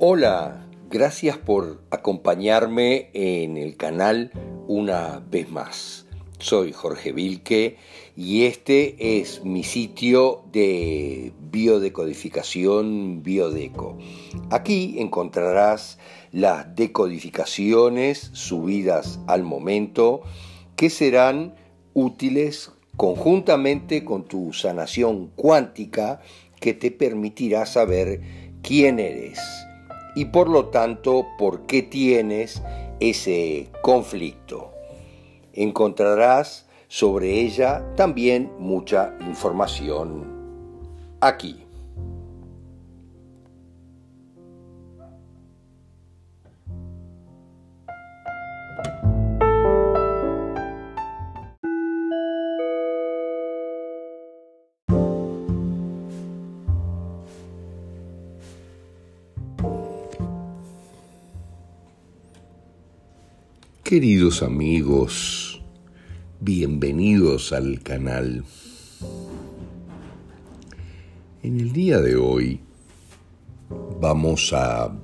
Hola, gracias por acompañarme en el canal una vez más. Soy Jorge Vilque y este es mi sitio de biodecodificación Biodeco. Aquí encontrarás las decodificaciones subidas al momento que serán útiles conjuntamente con tu sanación cuántica que te permitirá saber quién eres y por lo tanto por qué tienes ese conflicto. Encontrarás sobre ella también mucha información aquí. Queridos amigos, bienvenidos al canal. En el día de hoy vamos a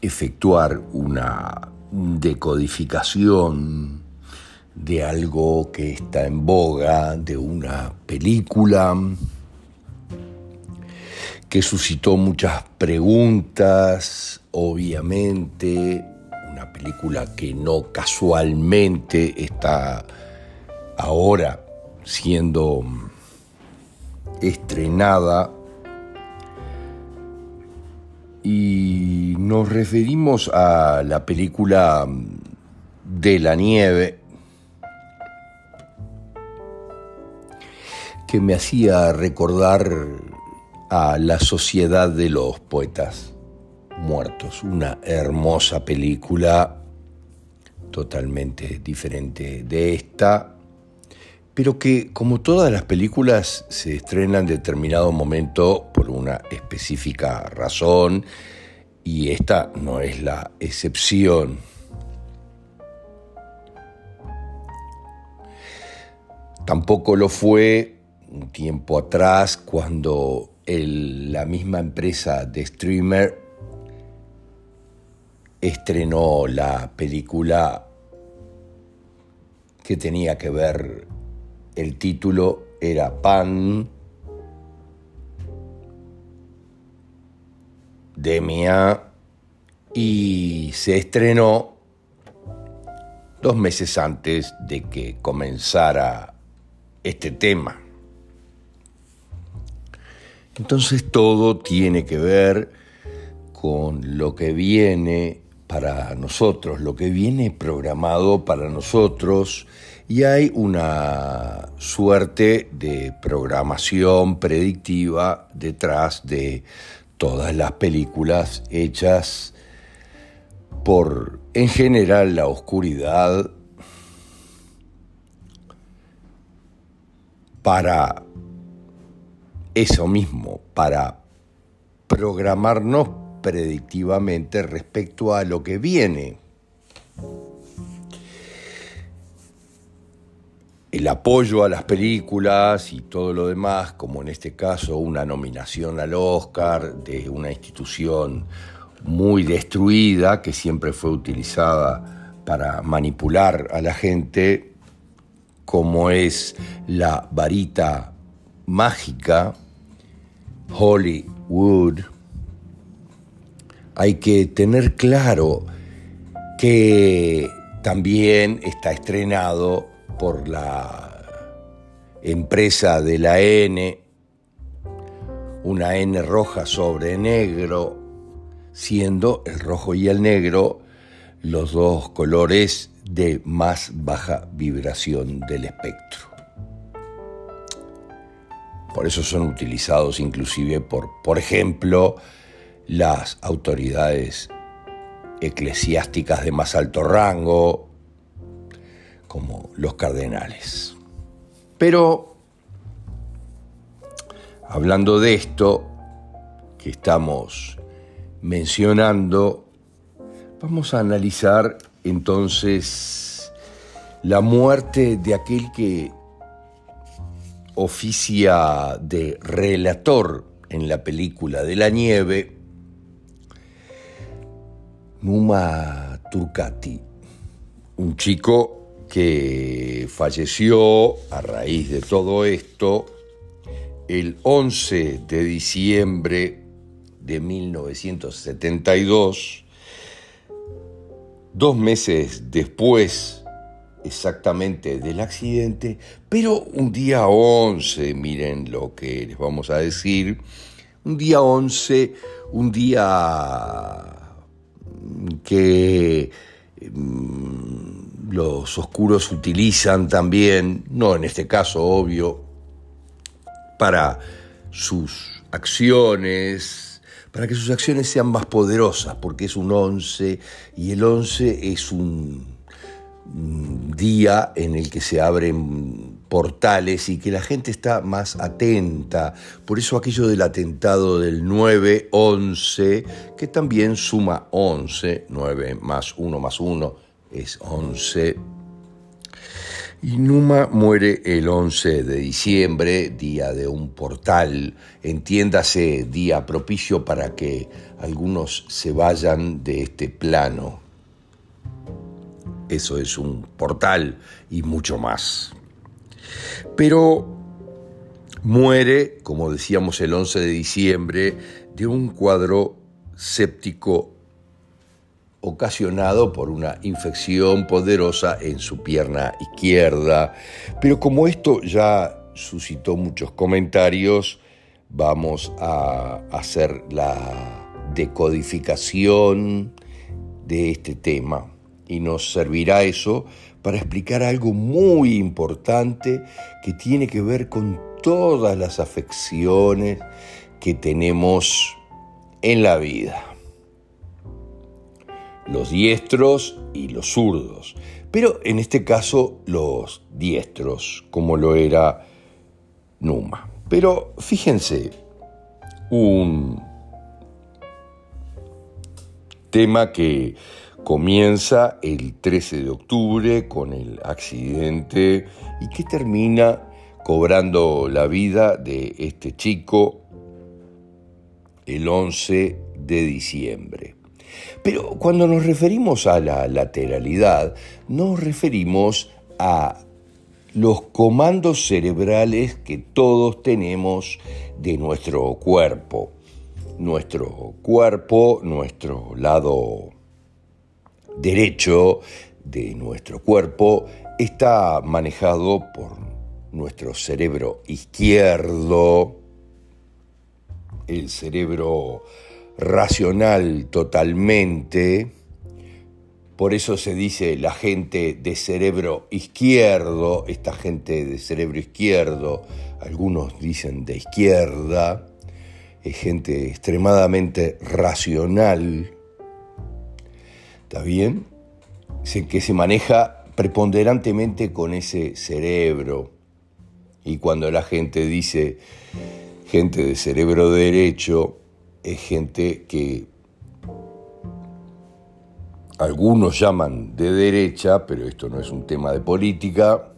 efectuar una decodificación de algo que está en boga, de una película que suscitó muchas preguntas, obviamente, una película que no casualmente está ahora siendo estrenada. Y nos referimos a la película de la nieve que me hacía recordar a La Sociedad de los Poetas Muertos, una hermosa película totalmente diferente de esta, pero que como todas las películas se estrena en determinado momento por una específica razón y esta no es la excepción. Tampoco lo fue un tiempo atrás cuando la misma empresa de streamer estrenó la película que tenía que ver, el título era Pan, Demia, y se estrenó dos meses antes de que comenzara este tema. Entonces todo tiene que ver con lo que viene para nosotros, lo que viene programado para nosotros. Y hay una suerte de programación predictiva detrás de todas las películas hechas por, en general, la oscuridad para eso mismo, para programarnos predictivamente respecto a lo que viene. El apoyo a las películas y todo lo demás, como en este caso una nominación al Oscar de una institución muy destruida que siempre fue utilizada para manipular a la gente, como es la varita mágica Hollywood, hay que tener claro que también está estrenado por la empresa de la N, una N roja sobre negro, siendo el rojo y el negro los dos colores de más baja vibración del espectro. Por eso son utilizados inclusive por, por ejemplo, las autoridades eclesiásticas de más alto rango, como los cardenales. Pero, hablando de esto que estamos mencionando, vamos a analizar entonces la muerte de aquel que oficia de relator en la película de la nieve, Numa Turcati, un chico que falleció a raíz de todo esto el 11 de diciembre de 1972, dos meses después exactamente del accidente, pero un día 11, miren lo que les vamos a decir, un día 11, un día que mm, los oscuros utilizan también, no en este caso obvio, para sus acciones, para que sus acciones sean más poderosas, porque es un 11 y el 11 es un día en el que se abren portales y que la gente está más atenta. Por eso aquello del atentado del 9-11, que también suma 11, 9 más 1 más 1 es 11. Y Numa muere el 11 de diciembre, día de un portal, entiéndase, día propicio para que algunos se vayan de este plano eso es un portal y mucho más. Pero muere, como decíamos el 11 de diciembre, de un cuadro séptico ocasionado por una infección poderosa en su pierna izquierda. Pero como esto ya suscitó muchos comentarios, vamos a hacer la decodificación de este tema y nos servirá eso para explicar algo muy importante que tiene que ver con todas las afecciones que tenemos en la vida. Los diestros y los zurdos, pero en este caso los diestros, como lo era Numa. Pero fíjense, un tema que comienza el 13 de octubre con el accidente y que termina cobrando la vida de este chico el 11 de diciembre. Pero cuando nos referimos a la lateralidad, nos referimos a los comandos cerebrales que todos tenemos de nuestro cuerpo. Nuestro cuerpo, nuestro lado derecho de nuestro cuerpo está manejado por nuestro cerebro izquierdo, el cerebro racional totalmente, por eso se dice la gente de cerebro izquierdo, esta gente de cerebro izquierdo, algunos dicen de izquierda, es gente extremadamente racional, ¿Está bien? Que se maneja preponderantemente con ese cerebro. Y cuando la gente dice gente de cerebro derecho, es gente que algunos llaman de derecha, pero esto no es un tema de política,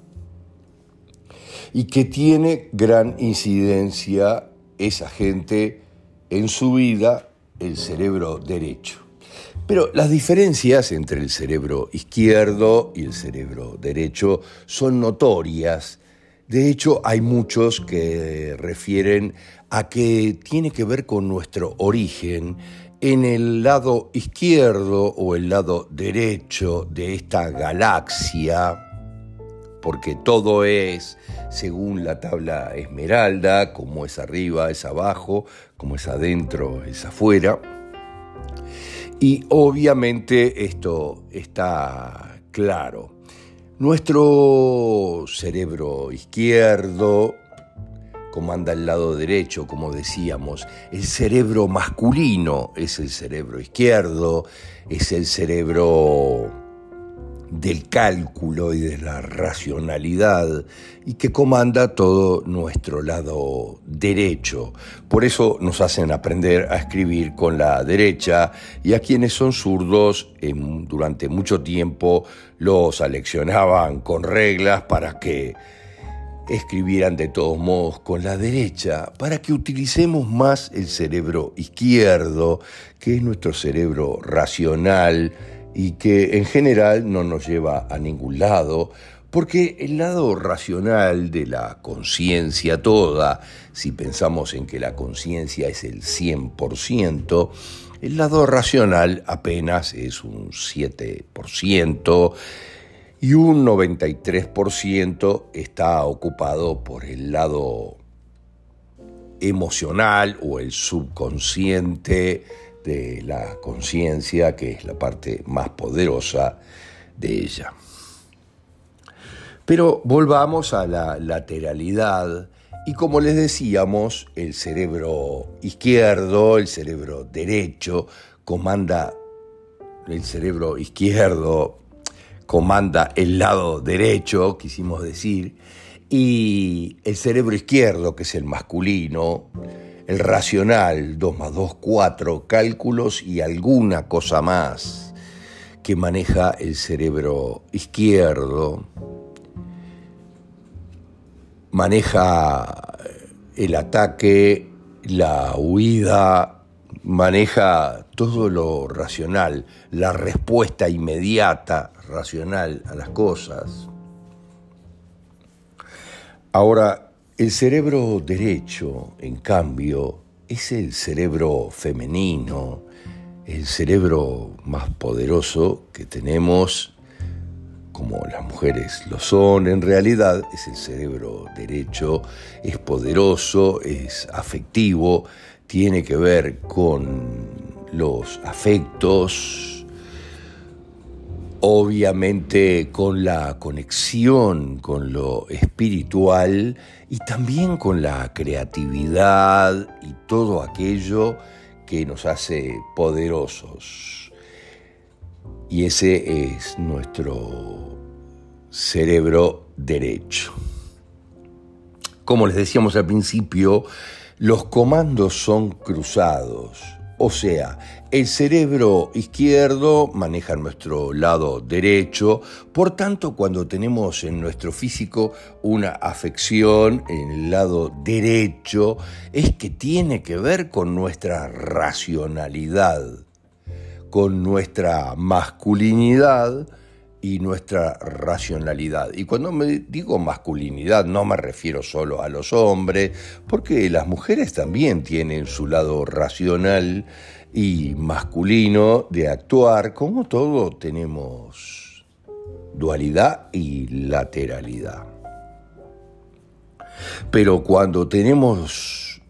y que tiene gran incidencia esa gente en su vida, el cerebro derecho. Pero las diferencias entre el cerebro izquierdo y el cerebro derecho son notorias. De hecho, hay muchos que refieren a que tiene que ver con nuestro origen en el lado izquierdo o el lado derecho de esta galaxia, porque todo es según la tabla esmeralda, como es arriba, es abajo, como es adentro, es afuera. Y obviamente esto está claro. Nuestro cerebro izquierdo comanda el lado derecho, como decíamos. El cerebro masculino es el cerebro izquierdo, es el cerebro del cálculo y de la racionalidad y que comanda todo nuestro lado derecho. Por eso nos hacen aprender a escribir con la derecha y a quienes son zurdos durante mucho tiempo los aleccionaban con reglas para que escribieran de todos modos con la derecha para que utilicemos más el cerebro izquierdo, que es nuestro cerebro racional y que en general no nos lleva a ningún lado, porque el lado racional de la conciencia toda, si pensamos en que la conciencia es el 100%, el lado racional apenas es un 7%, y un 93% está ocupado por el lado emocional o el subconsciente de la conciencia, que es la parte más poderosa de ella. Pero volvamos a la lateralidad y como les decíamos, el cerebro izquierdo, el cerebro derecho, comanda el cerebro izquierdo comanda el lado derecho, quisimos decir, y el cerebro izquierdo, que es el masculino, el racional, 2 más 2, 4, cálculos y alguna cosa más que maneja el cerebro izquierdo, maneja el ataque, la huida, maneja todo lo racional, la respuesta inmediata, racional a las cosas. Ahora, el cerebro derecho, en cambio, es el cerebro femenino, el cerebro más poderoso que tenemos, como las mujeres lo son, en realidad es el cerebro derecho, es poderoso, es afectivo, tiene que ver con los afectos, obviamente con la conexión con lo espiritual y también con la creatividad y todo aquello que nos hace poderosos. Y ese es nuestro cerebro derecho. Como les decíamos al principio, los comandos son cruzados, o sea, el cerebro izquierdo maneja nuestro lado derecho, por tanto cuando tenemos en nuestro físico una afección en el lado derecho, es que tiene que ver con nuestra racionalidad, con nuestra masculinidad, y nuestra racionalidad. Y cuando me digo masculinidad no me refiero solo a los hombres, porque las mujeres también tienen su lado racional y masculino de actuar, como todo tenemos dualidad y lateralidad. Pero cuando tenemos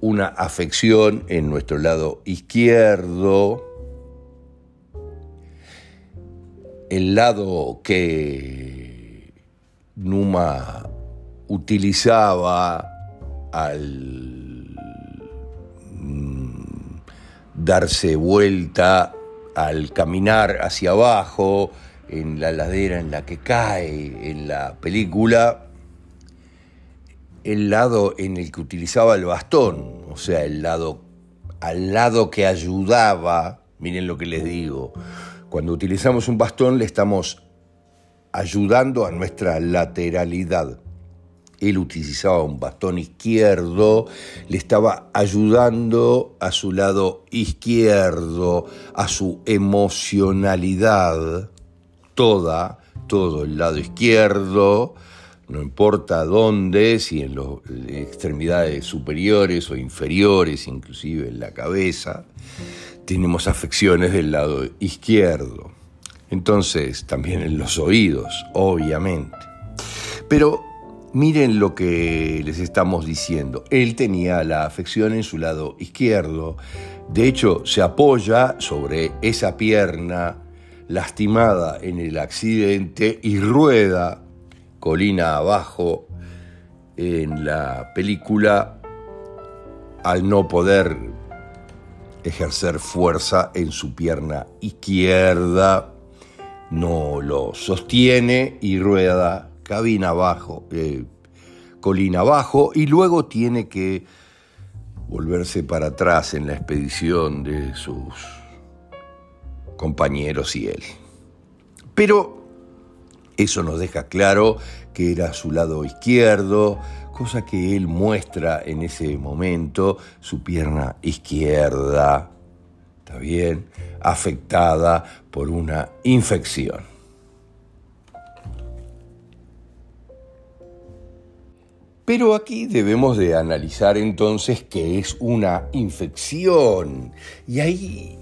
una afección en nuestro lado izquierdo, el lado que Numa utilizaba al mm, darse vuelta, al caminar hacia abajo, en la ladera en la que cae en la película, el lado en el que utilizaba el bastón, o sea, el lado al lado que ayudaba, miren lo que les digo, cuando utilizamos un bastón le estamos ayudando a nuestra lateralidad. Él utilizaba un bastón izquierdo, le estaba ayudando a su lado izquierdo, a su emocionalidad, toda, todo el lado izquierdo, no importa dónde, si en las extremidades superiores o inferiores, inclusive en la cabeza tenemos afecciones del lado izquierdo. Entonces, también en los oídos, obviamente. Pero miren lo que les estamos diciendo. Él tenía la afección en su lado izquierdo. De hecho, se apoya sobre esa pierna lastimada en el accidente y rueda colina abajo en la película al no poder ejercer fuerza en su pierna izquierda, no lo sostiene y rueda cabina abajo, eh, colina abajo, y luego tiene que volverse para atrás en la expedición de sus compañeros y él. Pero Eso nos deja claro que era su lado izquierdo, cosa que él muestra en ese momento, su pierna izquierda, ¿está bien? Afectada por una infección. Pero aquí debemos de analizar entonces qué es una infección. Y ahí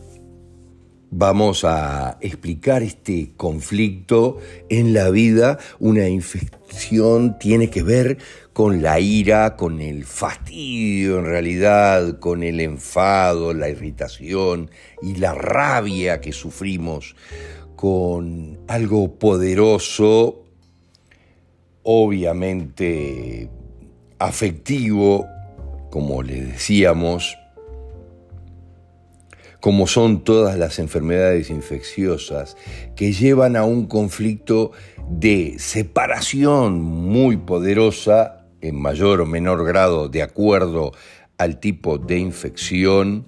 vamos a explicar este conflicto en la vida. Una infección tiene que ver con la ira, con el fastidio en realidad, con el enfado, la irritación y la rabia que sufrimos, con algo poderoso, obviamente afectivo, como le decíamos, como son todas las enfermedades infecciosas, que llevan a un conflicto de separación muy poderosa, en mayor o menor grado de acuerdo al tipo de infección,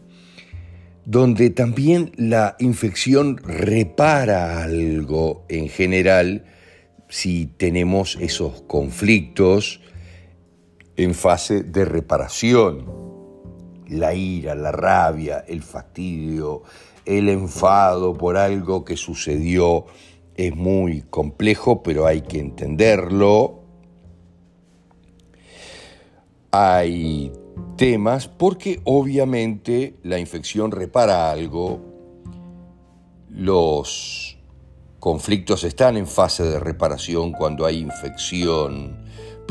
donde también la infección repara algo en general si tenemos esos conflictos en fase de reparación. La ira, la rabia, el fastidio, el enfado por algo que sucedió es muy complejo, pero hay que entenderlo. Hay temas porque obviamente la infección repara algo, los conflictos están en fase de reparación cuando hay infección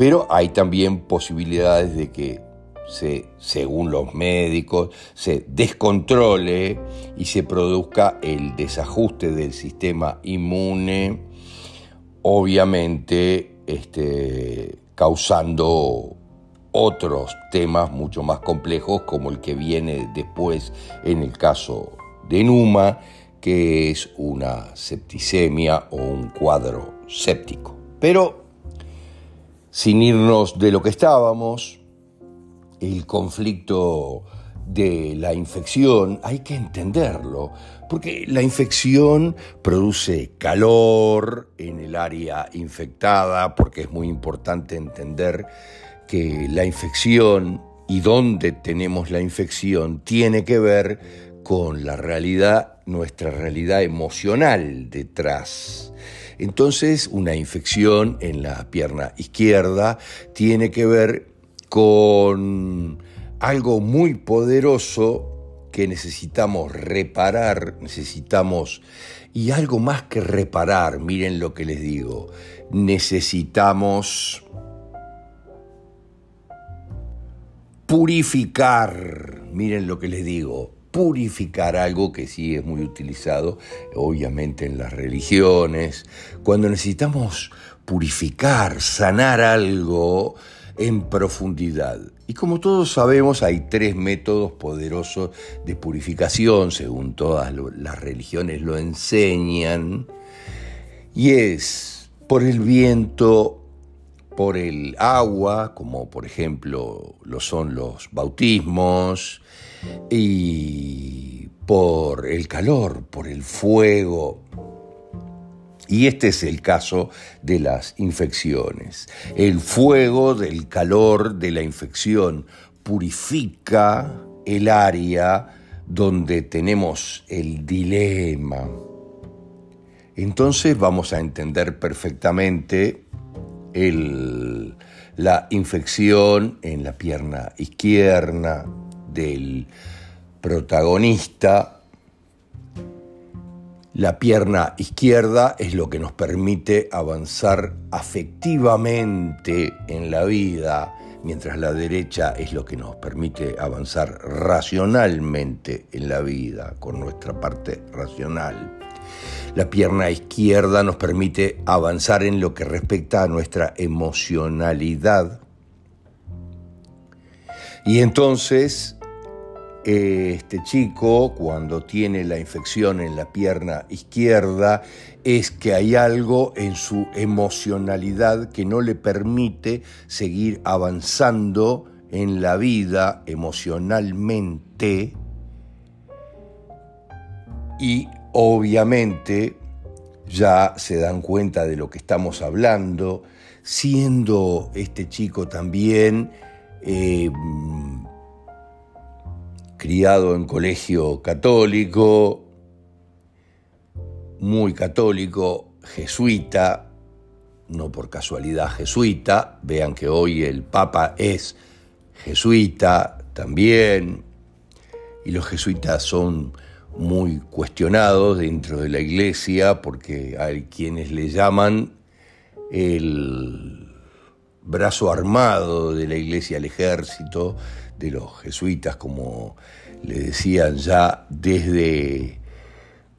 pero hay también posibilidades de que se, según los médicos, se descontrole y se produzca el desajuste del sistema inmune, obviamente este, causando otros temas mucho más complejos como el que viene después en el caso de Numa, que es una septicemia o un cuadro séptico. Pero sin irnos de lo que estábamos, el conflicto de la infección, hay que entenderlo, porque la infección produce calor en el área infectada, porque es muy importante entender que la infección y dónde tenemos la infección tiene que ver con la realidad, nuestra realidad emocional detrás. Entonces, una infección en la pierna izquierda tiene que ver con algo muy poderoso que necesitamos reparar, necesitamos, y algo más que reparar, miren lo que les digo, necesitamos purificar, miren lo que les digo, purificar algo que sí es muy utilizado, obviamente en las religiones, cuando necesitamos purificar, sanar algo en profundidad. Y como todos sabemos, hay tres métodos poderosos de purificación, según todas las religiones lo enseñan, y es por el viento, por el agua, como por ejemplo lo son los bautismos, y por el calor, por el fuego. Y este es el caso de las infecciones. El fuego del calor de la infección purifica el área donde tenemos el dilema. Entonces vamos a entender perfectamente la infección en la pierna izquierda, del protagonista. La pierna izquierda es lo que nos permite avanzar afectivamente en la vida, mientras la derecha es lo que nos permite avanzar racionalmente en la vida, con nuestra parte racional. La pierna izquierda nos permite avanzar en lo que respecta a nuestra emocionalidad. Y entonces este chico, cuando tiene la infección en la pierna izquierda, es que hay algo en su emocionalidad que no le permite seguir avanzando en la vida emocionalmente. Y obviamente ya se dan cuenta de lo que estamos hablando, siendo este chico también eh, criado en colegio católico, muy católico, jesuita, no por casualidad jesuita, vean que hoy el Papa es jesuita también, y los jesuitas son muy cuestionados dentro de la iglesia porque hay quienes le llaman el brazo armado de la iglesia, el ejército de los jesuitas, como le decían ya desde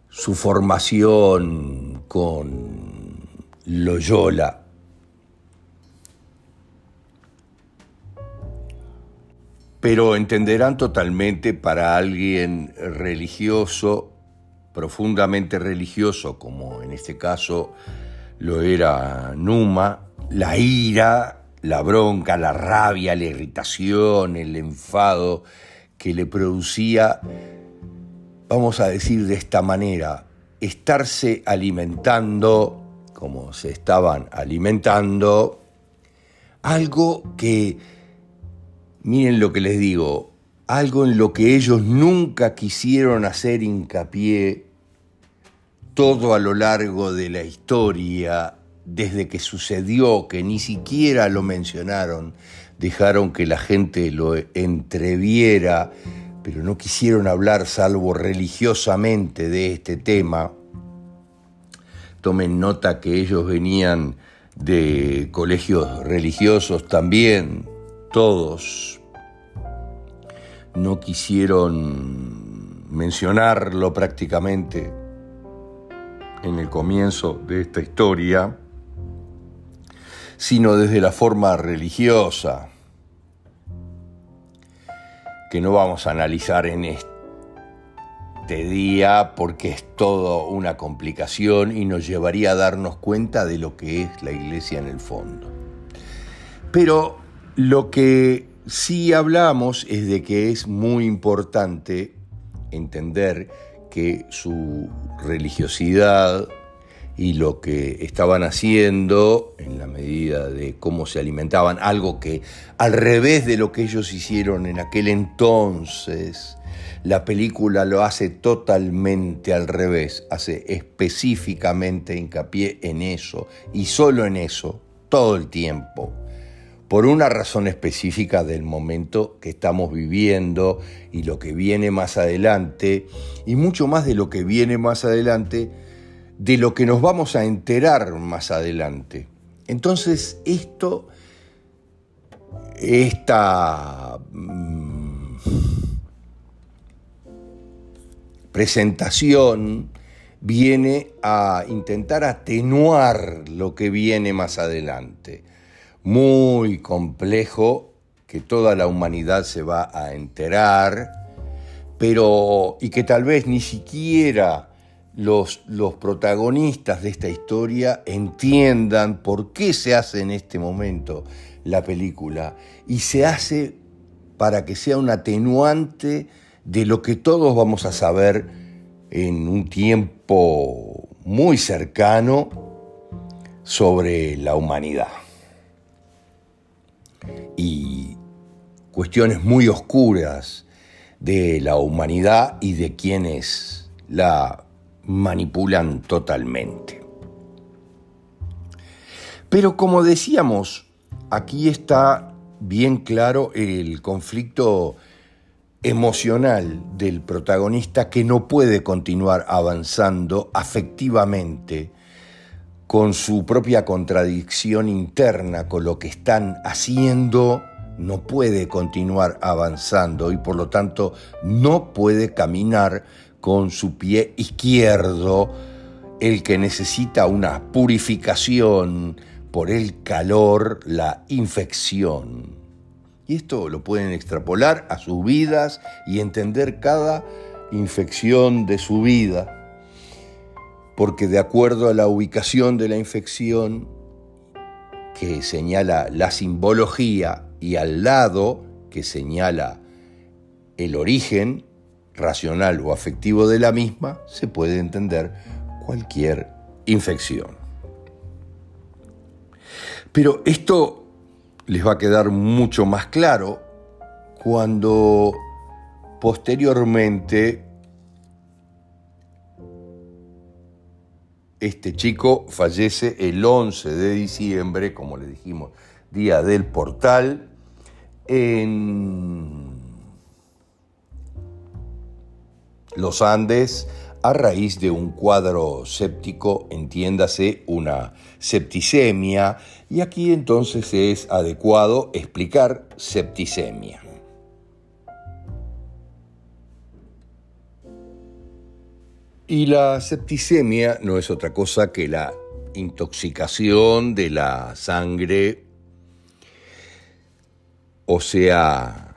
su formación con Loyola. Pero entenderán totalmente para alguien religioso, profundamente religioso, como en este caso lo era Numa, la ira, la bronca, la rabia, la irritación, el enfado que le producía, vamos a decir de esta manera, estarse alimentando, como se estaban alimentando, algo que, miren lo que les digo, algo en lo que ellos nunca quisieron hacer hincapié todo a lo largo de la historia, desde que sucedió, que ni siquiera lo mencionaron, dejaron que la gente lo entreviera, pero no quisieron hablar salvo religiosamente de este tema. Tomen nota que ellos venían de colegios religiosos también, todos. No quisieron mencionarlo prácticamente en el comienzo de esta historia, sino desde la forma religiosa, que no vamos a analizar en este día porque es todo una complicación y nos llevaría a darnos cuenta de lo que es la iglesia en el fondo. Pero lo que sí hablamos es de que es muy importante entender que su religiosidad y lo que estaban haciendo en la medida de cómo se alimentaban, algo que al revés de lo que ellos hicieron en aquel entonces, la película lo hace totalmente al revés, hace específicamente hincapié en eso y solo en eso, todo el tiempo por una razón específica del momento que estamos viviendo y lo que viene más adelante, y mucho más de lo que viene más adelante, de lo que nos vamos a enterar más adelante. Entonces, esto, esta mm, presentación viene a intentar atenuar lo que viene más adelante muy complejo que toda la humanidad se va a enterar, pero y que tal vez ni siquiera los, protagonistas de esta historia entiendan por qué se hace en este momento la película. Y se hace para que sea un atenuante de lo que todos vamos a saber en un tiempo muy cercano sobre la humanidad. Y cuestiones muy oscuras de la humanidad y de quienes la manipulan totalmente. Pero como decíamos, aquí está bien claro el conflicto emocional del protagonista que no puede continuar avanzando afectivamente con su propia contradicción interna, con lo que están haciendo, no puede continuar avanzando y por lo tanto no puede caminar con su pie izquierdo, el que necesita una purificación por el calor, la infección. Y esto lo pueden extrapolar a sus vidas y entender cada infección de su vida porque de acuerdo a la ubicación de la infección que señala la simbología y al lado que señala el origen racional o afectivo de la misma, se puede entender cualquier infección. Pero esto les va a quedar mucho más claro cuando posteriormente este chico fallece el 11 de diciembre, como le dijimos, día del portal, en los Andes a raíz de un cuadro séptico, entiéndase una septicemia, y aquí entonces es adecuado explicar septicemia. Y la septicemia no es otra cosa que la intoxicación de la sangre, o sea,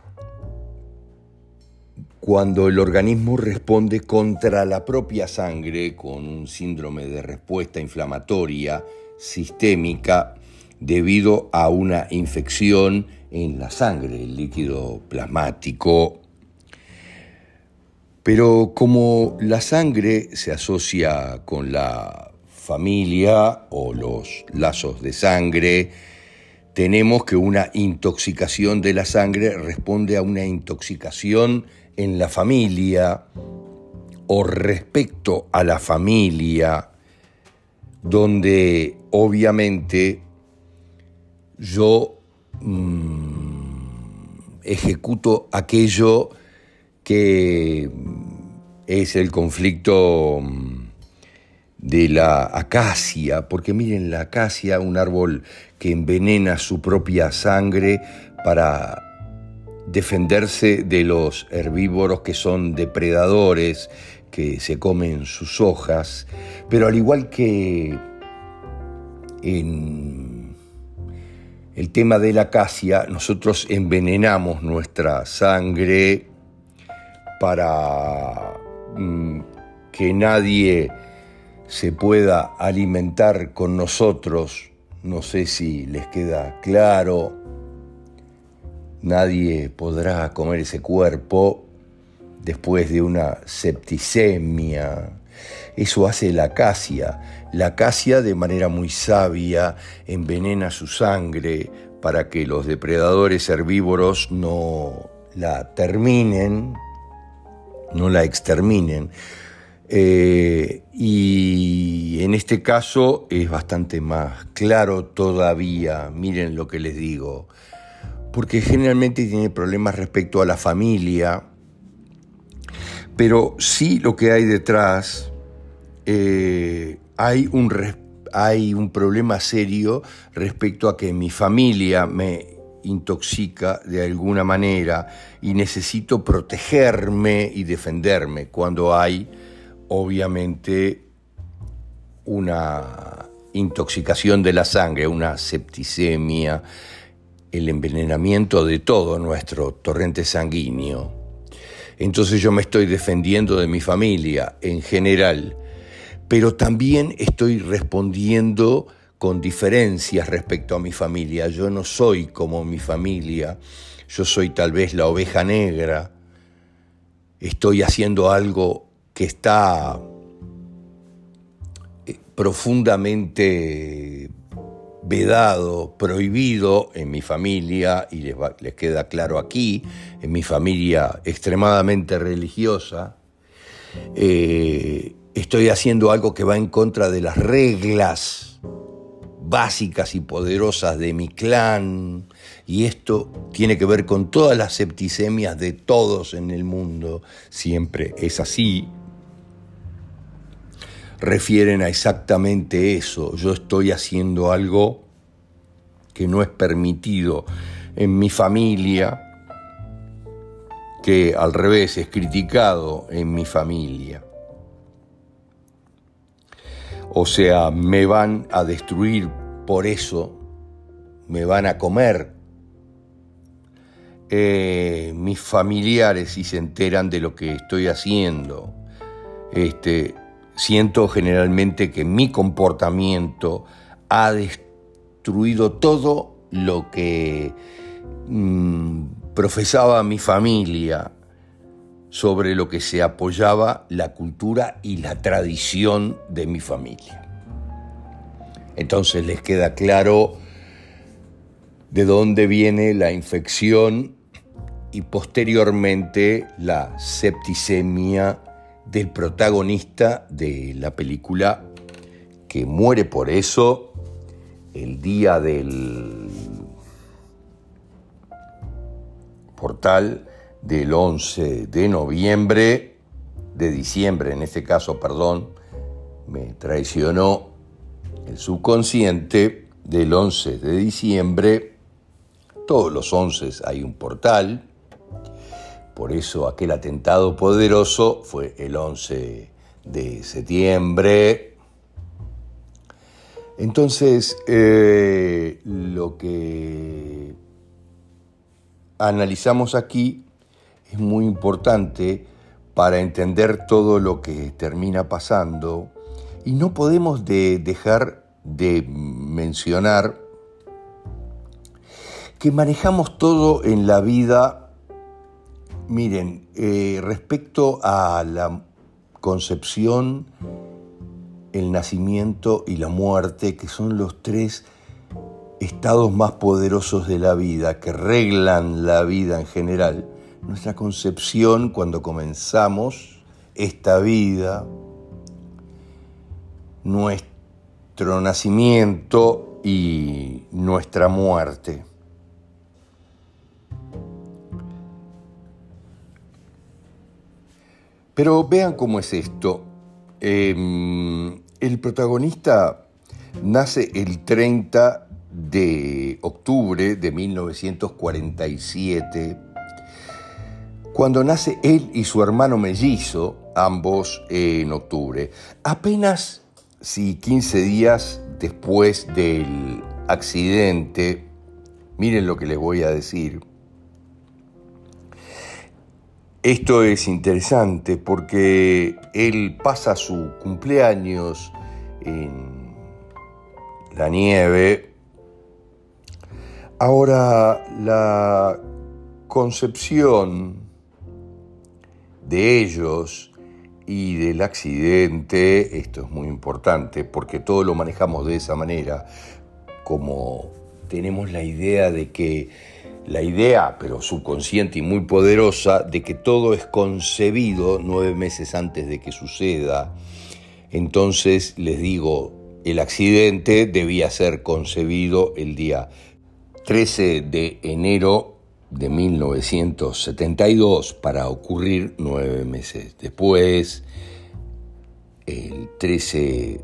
cuando el organismo responde contra la propia sangre con un síndrome de respuesta inflamatoria sistémica debido a una infección en la sangre, el líquido plasmático. Pero como la sangre se asocia con la familia o los lazos de sangre, tenemos que una intoxicación de la sangre responde a una intoxicación en la familia o respecto a la familia, donde obviamente yo mm, ejecuto aquello que es el conflicto mm, de la acacia, porque miren, la acacia, un árbol que envenena su propia sangre para defenderse de los herbívoros que son depredadores, que se comen sus hojas, pero al igual que en el tema de la acacia, nosotros envenenamos nuestra sangre para mm, que nadie se pueda alimentar con nosotros, no sé si les queda claro, Nadie podrá comer ese cuerpo después de una septicemia. Eso hace la acacia. La acacia de manera muy sabia envenena su sangre para que los depredadores herbívoros no la terminen, no la exterminen. Eh, y en este caso es bastante más claro todavía, miren lo que les digo, porque generalmente tiene problemas respecto a la familia, pero sí lo que hay detrás, eh, hay, un, hay un problema serio respecto a que mi familia me intoxica de alguna manera y necesito protegerme y defenderme cuando hay, obviamente, una intoxicación de la sangre, una septicemia, el envenenamiento de todo nuestro torrente sanguíneo. Entonces yo me estoy defendiendo de mi familia en general, pero también estoy respondiendo con diferencias respecto a mi familia. Yo no soy como mi familia, yo soy tal vez la oveja negra. Estoy haciendo algo que está eh, profundamente vedado, prohibido en mi familia, y les, queda claro aquí, en mi familia extremadamente religiosa, eh, estoy haciendo algo que va en contra de las reglas básicas y poderosas de mi clan, y esto tiene que ver con todas las septicemias de todos en el mundo, siempre es así, refieren a exactamente eso. Yo estoy haciendo algo que no es permitido en mi familia, que al revés es criticado en mi familia. O sea, me van a destruir por eso, me van a comer eh, mis familiares si se enteran de lo que estoy haciendo. Este, Siento generalmente que mi comportamiento ha destruido todo lo que mm, profesaba mi familia sobre lo que se apoyaba la cultura y la tradición de mi familia. Entonces les queda claro de dónde viene la infección y posteriormente la septicemia del protagonista de la película que muere por eso el día del portal del 11 de noviembre, de diciembre en este caso, perdón, me traicionó el subconsciente del 11 de diciembre, todos los 11 hay un portal, por eso aquel atentado poderoso fue el 11 de septiembre. Entonces, eh, lo que analizamos aquí es muy importante para entender todo lo que termina pasando y no podemos dejar de mencionar que manejamos todo en la vida, miren, eh, respecto a la concepción, el nacimiento y la muerte, que son los tres estados más poderosos de la vida, que reglan la vida en general, nuestra concepción cuando comenzamos esta vida, nuestro nacimiento y nuestra muerte. Pero vean cómo es esto. Em, el protagonista nace el 30 de octubre de 1947, cuando nace él y su hermano mellizo, ambos en octubre. Apenas si 15 días después del accidente, miren lo que les voy a decir. Esto es interesante porque él pasa su cumpleaños en la nieve. Ahora la concepción de ellos y del accidente, esto es muy importante porque todo lo manejamos de esa manera, como tenemos la idea de que, la idea, pero subconsciente y muy poderosa, de que todo es concebido nueve meses antes de que suceda. Entonces les digo, el accidente debía ser concebido el día 13 de enero de 1972 para ocurrir nueve meses después, el 13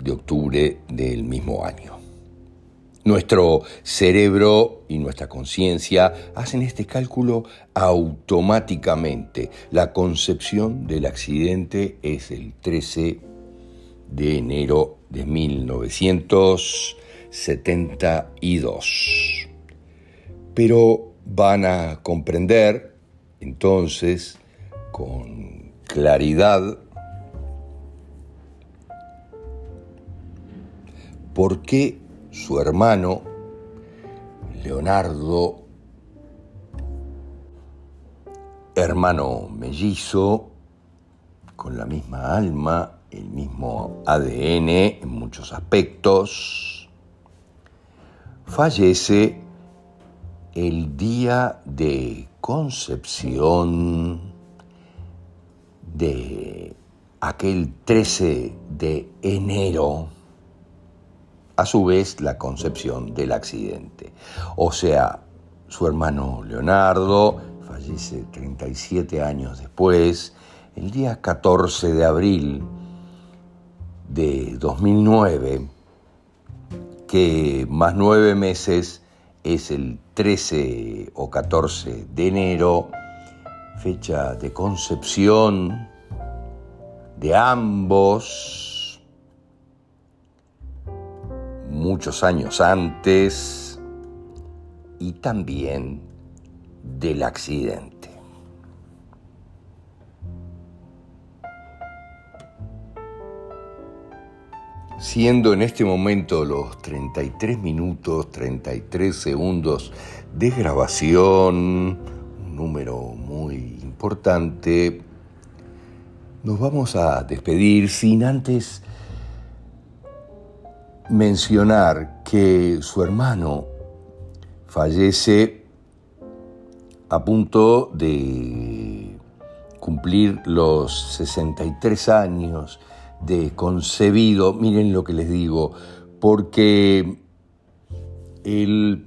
de octubre del mismo año. Nuestro cerebro y nuestra conciencia hacen este cálculo automáticamente. La concepción del accidente es el 13 de enero de 1972. Pero van a comprender entonces con claridad por qué su hermano Leonardo, hermano mellizo, con la misma alma, el mismo ADN en muchos aspectos, fallece el día de concepción de aquel 13 de enero, a su vez la concepción del accidente. O sea, su hermano Leonardo fallece 37 años después, el día 14 de abril de 2009, que más nueve meses es el 13 o 14 de enero, fecha de concepción de ambos, muchos años antes, y también del accidente. siendo en este momento los 33 minutos, 33 segundos de grabación, un número muy importante, nos vamos a despedir sin antes mencionar que su hermano fallece a punto de cumplir los 63 años de concebido, miren lo que les digo, porque él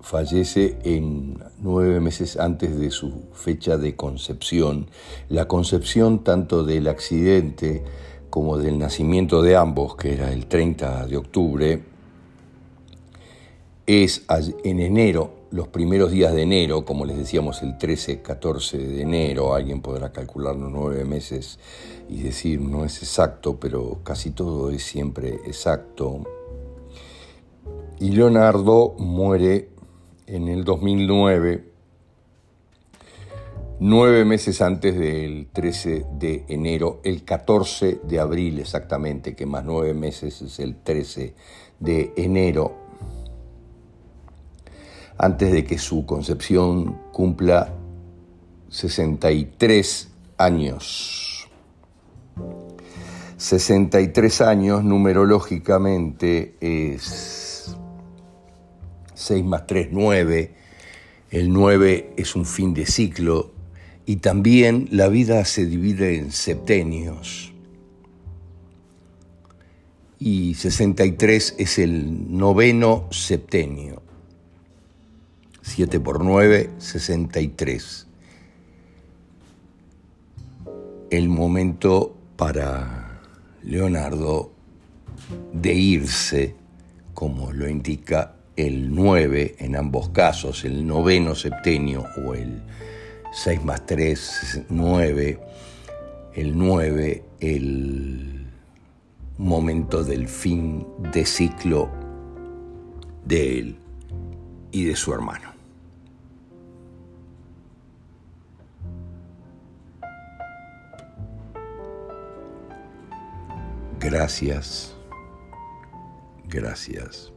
fallece en nueve meses antes de su fecha de concepción. La concepción tanto del accidente como del nacimiento de ambos, que era el 30 de octubre, es en enero, los primeros días de enero, como les decíamos el 13, 14 de enero, alguien podrá calcular los nueve meses y decir no es exacto, pero casi todo es siempre exacto. Y Leonardo muere en el 2009, nueve meses antes del 13 de enero, el 14 de abril exactamente, que más nueve meses es el 13 de enero, antes de que su concepción cumpla 63 años. 63 años numerológicamente es 6 más 3, 9. El 9 es un fin de ciclo y también la vida se divide en septenios. Y 63 es el noveno septenio. 7 por 9, 63. El momento para Leonardo de irse, como lo indica el 9 en ambos casos, el noveno septenio o el 6 más 3, 9, el 9, el momento del fin de ciclo de él y de su hermano. Gracias, gracias. Gracias.